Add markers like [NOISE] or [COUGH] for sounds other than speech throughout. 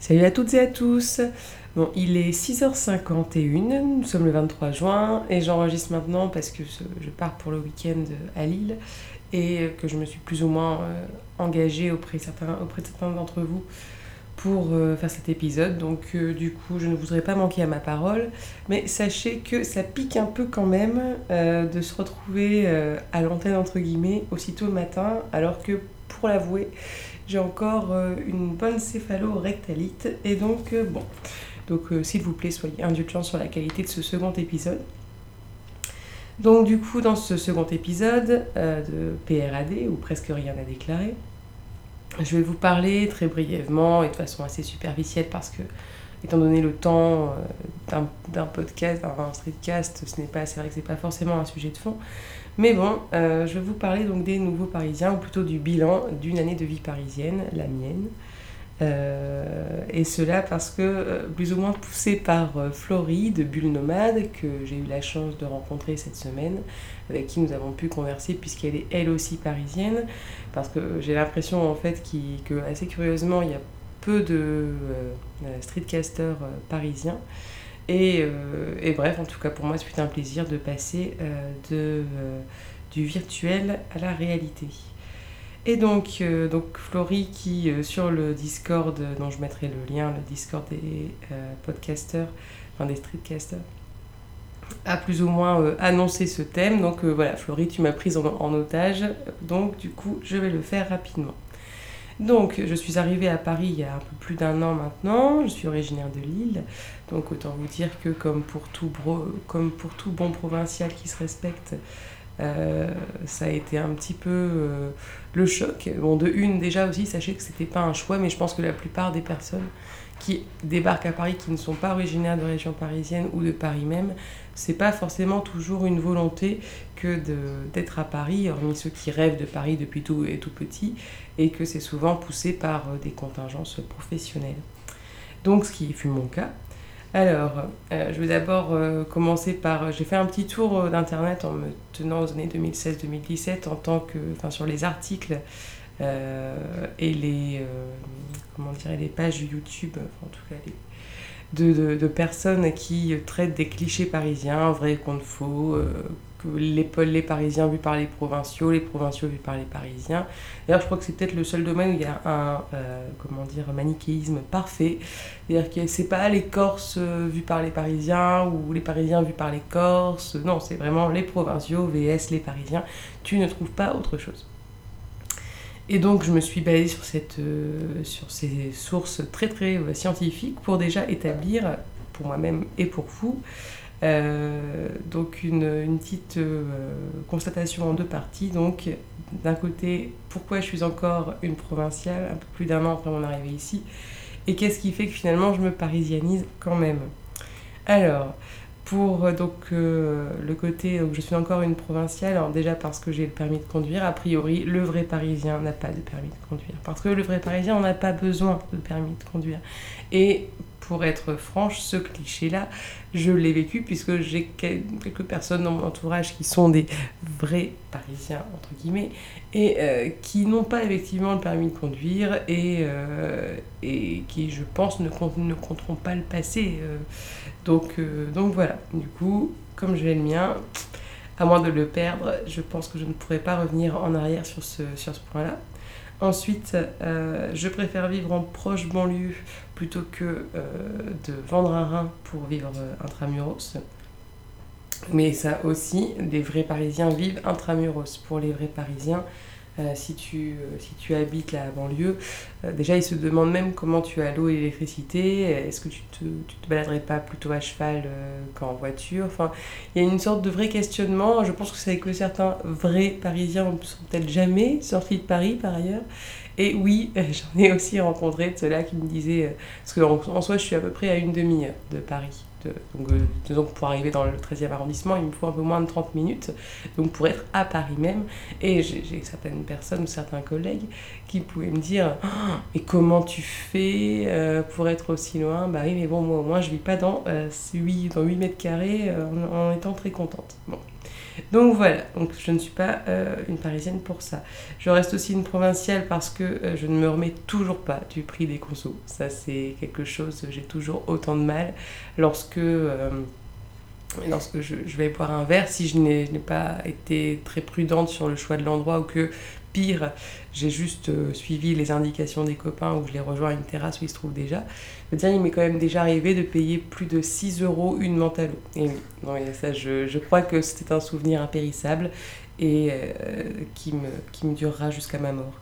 Salut à toutes et à tous. Bon, il est 6h51, nous sommes le 23 juin et j'enregistre maintenant parce que je pars pour le week-end à Lille et que je me suis plus ou moins euh, engagée auprès, de certains d'entre vous pour euh, faire cet épisode. Donc euh, du coup, je ne voudrais pas manquer à ma parole, mais sachez que ça pique un peu quand même de se retrouver à l'antenne entre guillemets aussitôt le matin, alors que pour l'avouer, j'ai encore une bonne céphalo-rectalite et donc bon. Donc s'il vous plaît, soyez indulgents sur la qualité de ce second épisode. Donc du coup, dans ce second épisode de PRAD, ou presque rien à déclarer, je vais vous parler très brièvement et de façon assez superficielle parce que, étant donné le temps euh, d'un podcast, d'un streetcast, ce n'est pas, vrai que c'est pas forcément un sujet de fond. Mais bon, euh, je vais vous parler donc des nouveaux Parisiens, ou plutôt du bilan d'une année de vie parisienne, la mienne. Euh, et cela parce que, plus ou moins poussé par Florie de Bulle Nomade, que j'ai eu la chance de rencontrer cette semaine, avec qui nous avons pu converser, puisqu'elle est elle aussi parisienne, parce que j'ai l'impression en fait que assez curieusement il y a peu de euh, streetcasters euh, parisiens. Et, euh, bref, en tout cas pour moi c'est un plaisir de passer de, du virtuel à la réalité. Et donc, donc Florie qui sur le Discord, dont je mettrai le lien, le Discord des podcasters, enfin des streetcasters, a plus ou moins euh, annoncé ce thème. Donc euh, voilà, Florie, tu m'as prise en, otage. Donc du coup, je vais le faire rapidement. Donc, je suis arrivée à Paris il y a un peu plus d'un an maintenant. Je suis originaire de Lille. Donc, autant vous dire que, comme pour tout, bon provincial qui se respecte, euh, ça a été un petit peu le choc. Bon, de une, déjà aussi, sachez que c'était pas un choix, mais je pense que la plupart des personnes qui débarquent à Paris, qui ne sont pas originaires de région parisienne ou de Paris même, c'est pas forcément toujours une volonté que d'être à Paris, hormis ceux qui rêvent de Paris depuis tout et tout petit, et que c'est souvent poussé par euh, des contingences professionnelles. Donc, ce qui fut mon cas. Alors, euh, je vais d'abord euh, commencer par. J'ai fait un petit tour d'internet en me tenant aux années 2016-2017 en tant que, enfin, sur les articles et les, comment dire, les pages YouTube, en tout cas de, de, personnes qui traitent des clichés parisiens, vrai contre faux, euh, que les, les parisiens vus par les provinciaux, les provinciaux vus par les parisiens. D'ailleurs, je crois que c'est peut-être le seul domaine où il y a un, euh, comment dire, manichéisme parfait. C'est-à-dire que c'est pas les Corses euh, vus par les Parisiens ou les Parisiens vus par les Corses. Non, c'est vraiment les provinciaux vs les Parisiens. Tu ne trouves pas autre chose. Et donc, je me suis basée sur, cette, euh, sur ces sources très très euh, scientifiques pour déjà établir, pour moi-même et pour vous, euh, donc une, une petite constatation en deux parties. Donc, d'un côté, pourquoi je suis encore une provinciale, un peu plus d'un an après mon arrivée ici, et qu'est-ce qui fait que finalement je me parisianise quand même? Alors, pour euh, donc euh, le côté où je suis encore une provinciale, déjà parce que j'ai le permis de conduire, a priori le vrai parisien n'a pas de permis de conduire. Parce que le vrai parisien n'a pas besoin de permis de conduire. Et pour être franche, ce cliché-là, je l'ai vécu puisque j'ai quelques personnes dans mon entourage qui sont des vrais parisiens, entre guillemets, et euh, qui n'ont pas effectivement le permis de conduire et, et qui, je pense, ne, compteront pas le. Donc, euh, donc voilà, du coup, comme j'ai le mien, à moins de le perdre, je pense que je ne pourrais pas revenir en arrière sur ce, sur ce point-là. Ensuite, euh, je préfère vivre en proche banlieue plutôt que euh, de vendre un rein pour vivre intramuros. Mais ça aussi, des vrais Parisiens vivent intramuros. Pour les vrais Parisiens, euh, si, tu, euh, si tu habites la banlieue, euh, déjà ils se demandent même comment tu as l'eau et l'électricité, est-ce que tu te, te baladerais pas plutôt à cheval qu'en voiture? Enfin, il y a une sorte de vrai questionnement. Je pense que c'est que certains vrais Parisiens ne sont peut-être jamais sortis de Paris par ailleurs. Et oui, [LAUGHS] j'en ai aussi rencontré de ceux-là qui me disaient, parce qu'en en soi je suis à peu près à une demi-heure de Paris donc, euh, pour arriver dans le 13e arrondissement, il me faut un peu moins de 30 minutes, donc pour être à Paris même. Et j'ai certaines personnes certains collègues qui pouvaient me dire oh, Mais comment tu fais euh, pour être aussi loin? Bah oui, mais bon, moi au moins je vis pas dans, 8, euh, dans 8 mètres carrés en, étant très contente. Bon. Donc voilà, donc je ne suis pas une parisienne pour ça. Je reste aussi une provinciale parce que je ne me remets toujours pas du prix des consos. Ça c'est quelque chose, j'ai toujours autant de mal lorsque, euh, lorsque je, je, vais boire un verre, si je n'ai pas été très prudente sur le choix de l'endroit ou que pire, j'ai juste euh, suivi les indications des copains où je les rejoins à une terrasse où ils se trouvent déjà. Je veux dire, il m'est quand même déjà arrivé de payer plus de 6 euros une menthe à l'eau. Et ça, je, je crois que c'était un souvenir impérissable et euh, qui, me, qui me durera jusqu'à ma mort.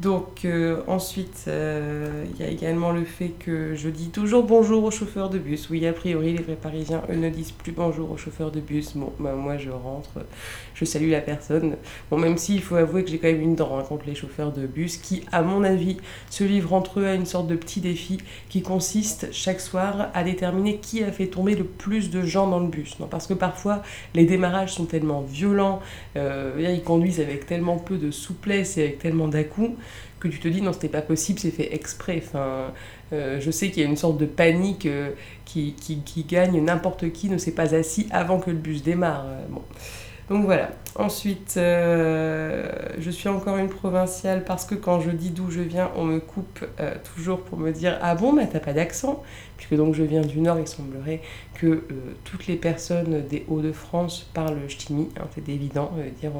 Donc euh, ensuite, euh, il y a également le fait que je dis toujours bonjour aux chauffeurs de bus. Oui, a priori, les vrais Parisiens, eux, ne disent plus bonjour aux chauffeurs de bus. Bon, bah, moi, je rentre, je salue la personne. Bon, même s'il faut avouer que j'ai quand même une dent hein, contre les chauffeurs de bus qui, à mon avis, se livrent entre eux à une sorte de petit défi qui consiste chaque soir à déterminer qui a fait tomber le plus de gens dans le bus. Non, parce que parfois, les démarrages sont tellement violents, euh, ils conduisent avec tellement peu de souplesse et avec tellement dà que tu te dis non c'était pas possible c'est fait exprès. Enfin euh, je sais qu'il y a une sorte de panique euh, qui, qui, gagne n'importe qui ne s'est pas assis avant que le bus démarre. Euh, bon. donc voilà. Ensuite je suis encore une provinciale parce que quand je dis d'où je viens on me coupe toujours pour me dire ah bon mais t'as pas d'accent. Puisque donc je viens du nord il semblerait que toutes les personnes des Hauts-de-France parlent ch'timi hein, c'est évident dire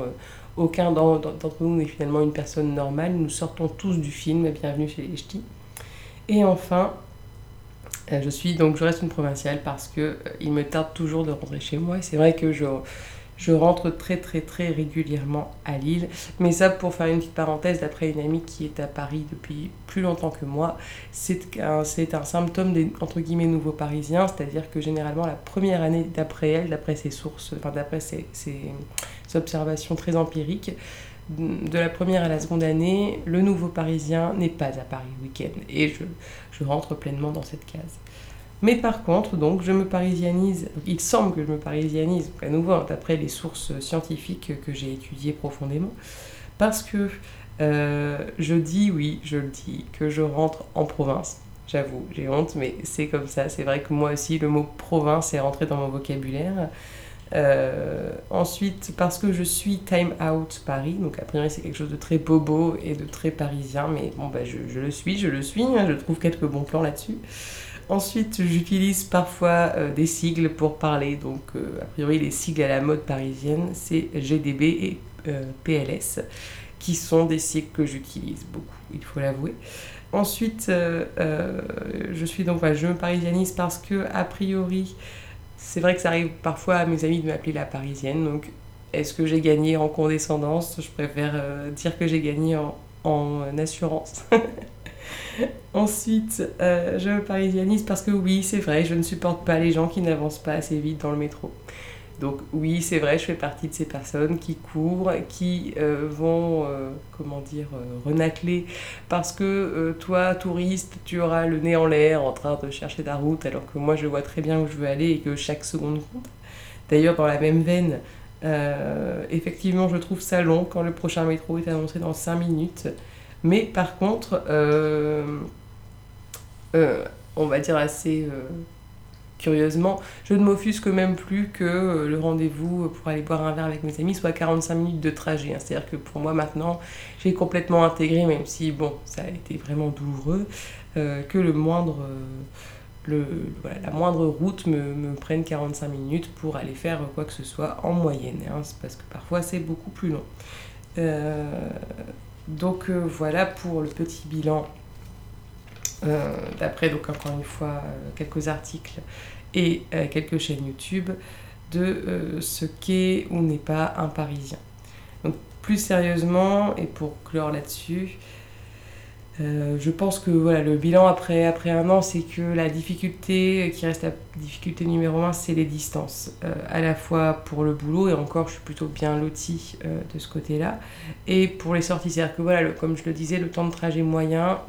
aucun d'entre nous n'est finalement une personne normale. Nous sortons tous du film Bienvenue chez les Ch'tis. Et enfin, euh, je suis donc je reste une provinciale parce que euh, me tarde toujours de rentrer chez moi. C'est vrai que je, rentre très très très régulièrement à Lille. Mais ça, pour faire une petite parenthèse, d'après une amie qui est à Paris depuis plus longtemps que moi, c'est un, un symptôme des entre guillemets nouveaux parisiens. C'est-à-dire que généralement la première année d'après elle, d'après ses sources, enfin d'après ses observations très empiriques. De la première à la seconde année, le nouveau parisien n'est pas à Paris week-end. Et je, rentre pleinement dans cette case. Mais par contre, donc, je me parisianise, il semble que je me parisianise, à nouveau, hein, d'après les sources scientifiques que j'ai étudiées profondément, parce que euh, je dis, oui, je le dis, que je rentre en province. J'avoue, j'ai honte, mais c'est comme ça. C'est vrai que moi aussi, le mot province est rentré dans mon vocabulaire. Euh, ensuite, parce que je suis Time Out Paris, donc a priori c'est quelque chose de très bobo et de très parisien, mais bon, bah, je, le suis, je le suis, hein, je trouve quelques bons plans là-dessus. Ensuite, j'utilise parfois euh, des sigles pour parler, donc euh, a priori les sigles à la mode parisienne, c'est GDB et PLS, qui sont des sigles que j'utilise beaucoup, il faut l'avouer. Ensuite, je suis donc, je me parisianise parce que a priori, c'est vrai que ça arrive parfois à mes amis de m'appeler la parisienne. Donc, est-ce que j'ai gagné en condescendance? Je préfère euh, dire que j'ai gagné en, en assurance. [LAUGHS] Ensuite, euh, je me parisianise parce que oui, c'est vrai, je ne supporte pas les gens qui n'avancent pas assez vite dans le métro. Donc oui, c'est vrai, je fais partie de ces personnes qui courent, qui euh, vont, euh, comment dire, euh, renacler parce que toi, touriste, tu auras le nez en l'air en train de chercher ta route alors que moi, je vois très bien où je veux aller et que chaque seconde compte. D'ailleurs, dans la même veine, effectivement, je trouve ça long quand le prochain métro est annoncé dans 5 minutes. Mais par contre, on va dire assez curieusement, je ne m'offusque même plus que euh, le rendez-vous pour aller boire un verre avec mes amis soit 45 minutes de trajet. Hein. C'est-à-dire que pour moi maintenant, j'ai complètement intégré, même si bon, ça a été vraiment douloureux, euh, que euh, la moindre route me, prenne 45 minutes pour aller faire quoi que ce soit en moyenne. Hein. parce que parfois c'est beaucoup plus long. donc voilà pour le petit bilan d'après donc encore une fois euh, quelques articles et euh, quelques chaînes YouTube, de ce qu'est ou n'est pas un Parisien. Donc plus sérieusement, et pour clore là-dessus, je pense que voilà, le bilan après, un an, c'est que la difficulté qui reste la difficulté numéro un, c'est les distances. à la fois pour le boulot, et encore je suis plutôt bien loti de ce côté-là, et pour les sorties. C'est-à-dire que voilà, comme je le disais, le temps de trajet moyen,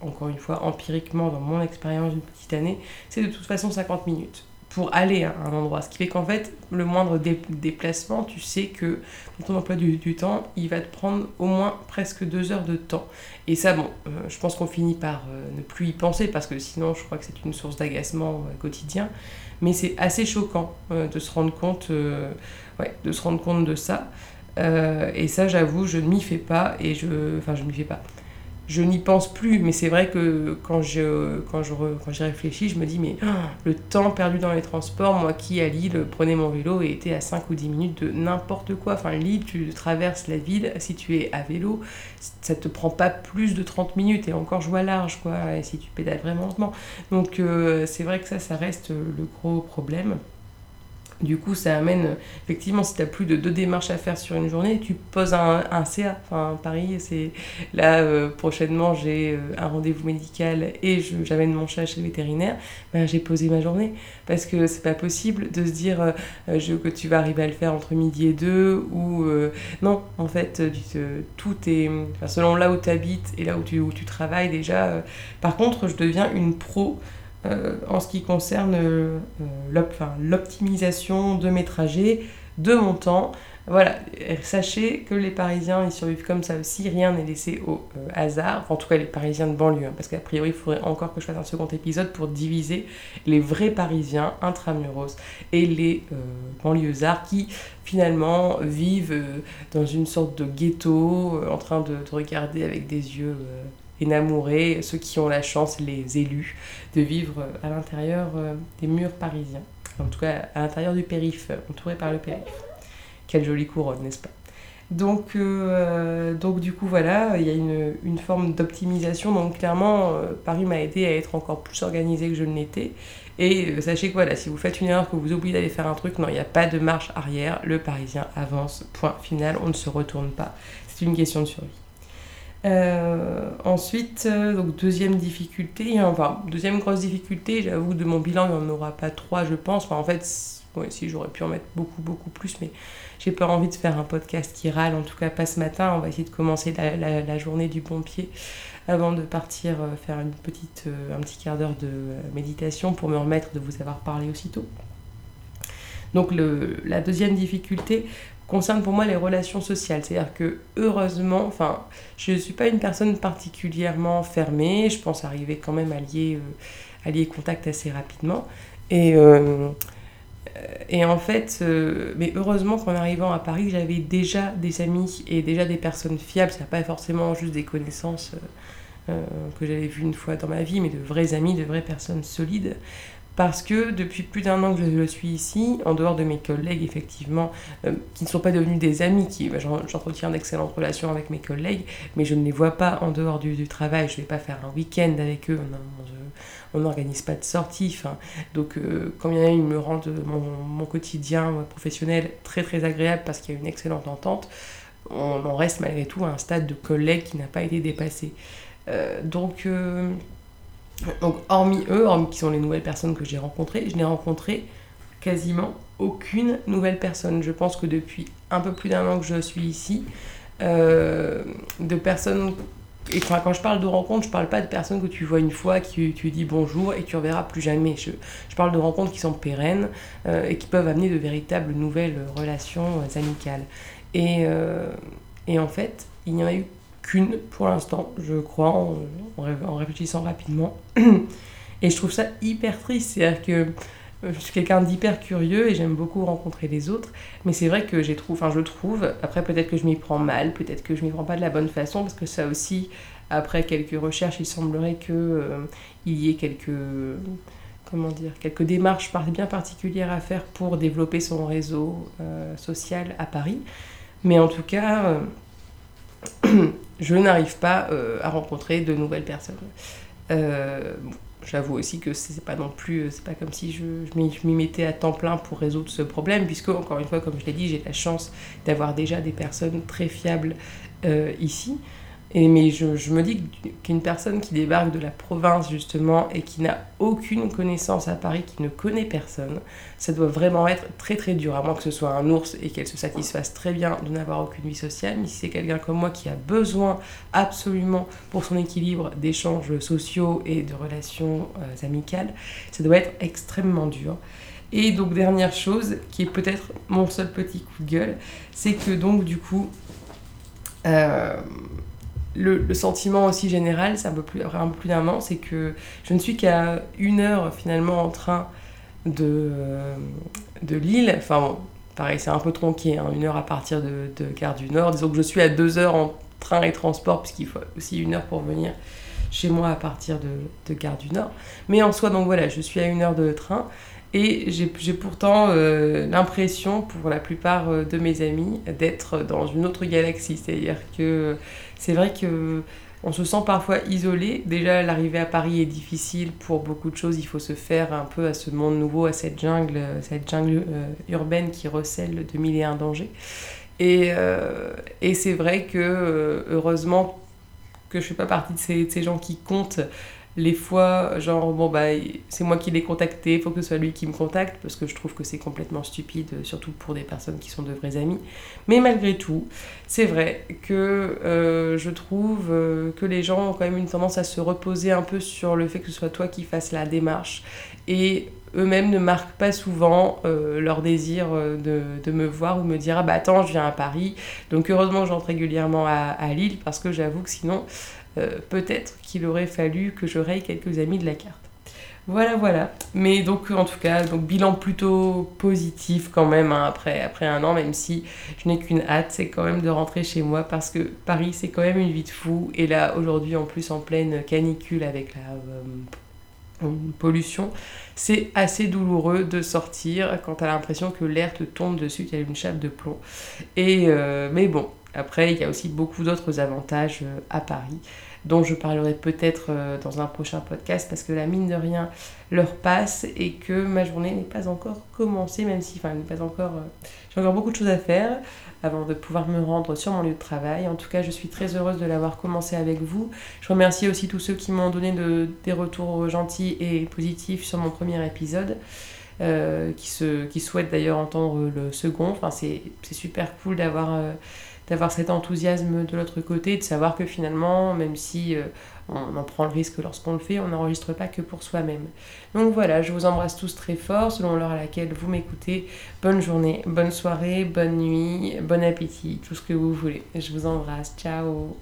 encore une fois, empiriquement, dans mon expérience d'une petite année, c'est de toute façon 50 minutes. pour aller à un endroit. Ce qui fait qu'en fait, le moindre déplacement, tu sais que ton emploi du, temps, il va te prendre au moins presque deux heures de temps. Et ça, bon, euh, je pense qu'on finit par euh, ne plus y penser parce que sinon, je crois que c'est une source d'agacement euh, quotidien. Mais c'est assez choquant de se rendre compte, ouais, de se rendre compte de ça. et ça, j'avoue, je ne m'y fais pas et je, enfin, je m'y fais pas je n'y pense plus, mais c'est vrai que quand je j'y réfléchis, je me dis mais ah, le temps perdu dans les transports, moi qui à Lille prenais mon vélo et était à 5 ou 10 minutes de n'importe quoi. Enfin Lille, tu traverses la ville, si tu es à vélo, ça te prend pas plus de 30 minutes et encore je large quoi, si tu pédales vraiment lentement. Donc euh, c'est vrai que ça ça reste le gros problème. Du coup, ça amène, effectivement, si tu as plus de deux démarches à faire sur une journée, tu poses un, CA. Enfin, Paris, c'est. Là, euh, prochainement, j'ai euh, un rendez-vous médical et j'amène mon chat chez le vétérinaire. Ben, j'ai posé ma journée. Parce que c'est pas possible de se dire euh, que tu vas arriver à le faire entre midi et deux ou. non, en fait, tout est. selon là où tu habites et là où tu travailles déjà. par contre, je deviens une pro euh, en ce qui concerne euh, l'optimisation de mes trajets, de mon temps. Voilà, sachez que les Parisiens, ils survivent comme ça aussi, rien n'est laissé au euh, hasard, en tout cas les Parisiens de banlieue, hein, parce qu'a priori, il faudrait encore que je fasse un second épisode pour diviser les vrais Parisiens intramuros et les banlieusards qui finalement vivent dans une sorte de ghetto, en train de, de, regarder avec des yeux énamourés, ceux qui ont la chance, les élus, de vivre à l'intérieur euh, des murs parisiens. En tout cas, à l'intérieur du périph', entouré par le périph'. Quelle jolie couronne, n'est-ce pas? Donc, euh, donc du coup voilà, il y a une, forme d'optimisation. Donc clairement, euh, Paris m'a aidé à être encore plus organisé que je ne l'étais. Et sachez que voilà, si vous faites une erreur, que vous oubliez d'aller faire un truc, non, il n'y a pas de marche arrière. Le Parisien avance, point final, on ne se retourne pas. C'est une question de survie. Euh, ensuite, euh, donc deuxième difficulté, enfin deuxième grosse difficulté, j'avoue de mon bilan il n'y en aura pas trois je pense, en fait si j'aurais pu en mettre beaucoup beaucoup plus mais j'ai pas envie de faire un podcast qui râle, en tout cas pas ce matin, on va essayer de commencer la, journée du bon pied avant de partir euh, faire un petit quart d'heure de méditation pour me remettre de vous avoir parlé aussitôt. Donc le, la deuxième difficulté, concerne pour moi les relations sociales. C'est-à-dire que heureusement, enfin, je ne suis pas une personne particulièrement fermée, je pense arriver quand même à lier, euh, à lier contact assez rapidement. Et, euh, et en fait, euh, mais heureusement qu'en arrivant à Paris, j'avais déjà des amis et déjà des personnes fiables, c'est pas forcément juste des connaissances. que j'avais vues une fois dans ma vie, mais de vrais amis, de vraies personnes solides parce que depuis plus d'un an que je suis ici, en dehors de mes collègues, effectivement, euh, qui ne sont pas devenus des amis, qui bah, j'entretiens d'excellentes relations avec mes collègues, mais je ne les vois pas en dehors du, travail, je ne vais pas faire un week-end avec eux, on n'organise pas de sortie. donc, euh, quand il y en ils me rendent mon, quotidien professionnel très très agréable parce qu'il y a une excellente entente. On reste malgré tout à un stade de collègue qui n'a pas été dépassé. Euh, donc, donc, hormis eux, hormis qui sont les nouvelles personnes que j'ai rencontrées, je n'ai rencontré quasiment aucune nouvelle personne. Je pense que depuis un peu plus d'un an que je suis ici, euh, de personnes. Et quand je parle de rencontres, je parle pas de personnes que tu vois une fois, qui tu dis bonjour et tu ne reverras plus jamais. Je, je, parle de rencontres qui sont pérennes euh, et qui peuvent amener de véritables nouvelles relations euh, amicales. Et, et en fait, il n'y en a eu qu'une pour l'instant, je crois, en, réfléchissant rapidement. Et je trouve ça hyper triste. C'est-à-dire que euh, je suis quelqu'un d'hyper curieux et j'aime beaucoup rencontrer les autres. Mais c'est vrai que j'ai trouvé, enfin je trouve, après peut-être que je m'y prends mal, peut-être que je m'y prends pas de la bonne façon, parce que ça aussi, après quelques recherches, il semblerait qu'il euh, y ait quelques comment dire, quelques démarches bien particulières à faire pour développer son réseau euh, social à Paris. Mais en tout cas, [CLEARS THROAT] je n'arrive pas euh, à rencontrer de nouvelles personnes. Euh, j'avoue aussi que c'est pas non plus, c'est pas comme si je, m'y mettais à temps plein pour résoudre ce problème, puisque, encore une fois, comme je l'ai dit, j'ai la chance d'avoir déjà des personnes très fiables euh, ici. Mais je, je me dis qu'une personne qui débarque de la province justement et qui n'a aucune connaissance à Paris, qui ne connaît personne, ça doit vraiment être très très dur, à moins que ce soit un ours et qu'elle se satisfasse très bien de n'avoir aucune vie sociale. Mais si c'est quelqu'un comme moi qui a besoin absolument pour son équilibre d'échanges sociaux et de relations euh, amicales, ça doit être extrêmement dur. Et donc dernière chose, qui est peut-être mon seul petit coup de gueule, c'est que donc du coup, euh, le, sentiment aussi général, c'est un peu plus, d'un an, c'est que je ne suis qu'à une heure finalement en train de, de Lille. Enfin pareil, c'est un peu tronqué, hein, une heure à partir de, de Gare du Nord. Disons que je suis à deux heures en train et transport, puisqu'il faut aussi une heure pour venir chez moi à partir de, de Gare du Nord. Mais en soi, donc voilà, je suis à une heure de train. Et j'ai pourtant euh, l'impression, pour la plupart euh, de mes amis, d'être dans une autre galaxie. C'est-à-dire que c'est vrai que on se sent parfois isolé. Déjà, l'arrivée à Paris est difficile pour beaucoup de choses. Il faut se faire un peu à ce monde nouveau, à cette jungle, cette jungle euh, urbaine qui recèle de mille et un dangers. Et, c'est vrai que, heureusement, que je ne fais pas partie de ces gens qui comptent les fois, genre, bon, bah, c'est moi qui l'ai contacté, faut que ce soit lui qui me contacte, parce que je trouve que c'est complètement stupide, surtout pour des personnes qui sont de vrais amis. Mais malgré tout, c'est vrai que euh, je trouve euh, que les gens ont quand même une tendance à se reposer un peu sur le fait que ce soit toi qui fasses la démarche. Et eux-mêmes ne marquent pas souvent euh, leur désir de, me voir ou me dire ah bah attends je viens à Paris donc heureusement j'entre régulièrement à, Lille parce que j'avoue que sinon peut-être qu'il aurait fallu que je raye quelques amis de la carte. Voilà, voilà. Mais donc, en tout cas, donc bilan plutôt positif quand même hein, après, après un an, même si je n'ai qu'une hâte, c'est quand même de rentrer chez moi parce que Paris, c'est quand même une vie de fou. Et là, aujourd'hui, en plus, en pleine canicule avec la euh, pollution, c'est assez douloureux de sortir quand tu as l'impression que l'air te tombe dessus, qu'il y a une chape de plomb. Et, euh, mais bon, après, il y a aussi beaucoup d'autres avantages euh, à Paris, dont je parlerai peut-être euh, dans un prochain podcast, parce que la mine de rien leur passe et que ma journée n'est pas encore commencée, même si, enfin, n'est pas encore. Euh, j'ai encore beaucoup de choses à faire avant de pouvoir me rendre sur mon lieu de travail. En tout cas, je suis très heureuse de l'avoir commencé avec vous. Je remercie aussi tous ceux qui m'ont donné des retours gentils et positifs sur mon premier épisode. qui, se, qui souhaitent d'ailleurs entendre le second. Enfin, c'est super cool d'avoir d'avoir cet enthousiasme de l'autre côté, de savoir que finalement, même si euh, on en prend le risque lorsqu'on le fait, on n'enregistre pas que pour soi-même. Donc voilà, je vous embrasse tous très fort selon l'heure à laquelle vous m'écoutez. Bonne journée, bonne soirée, bonne nuit, bon appétit, tout ce que vous voulez. Je vous embrasse, ciao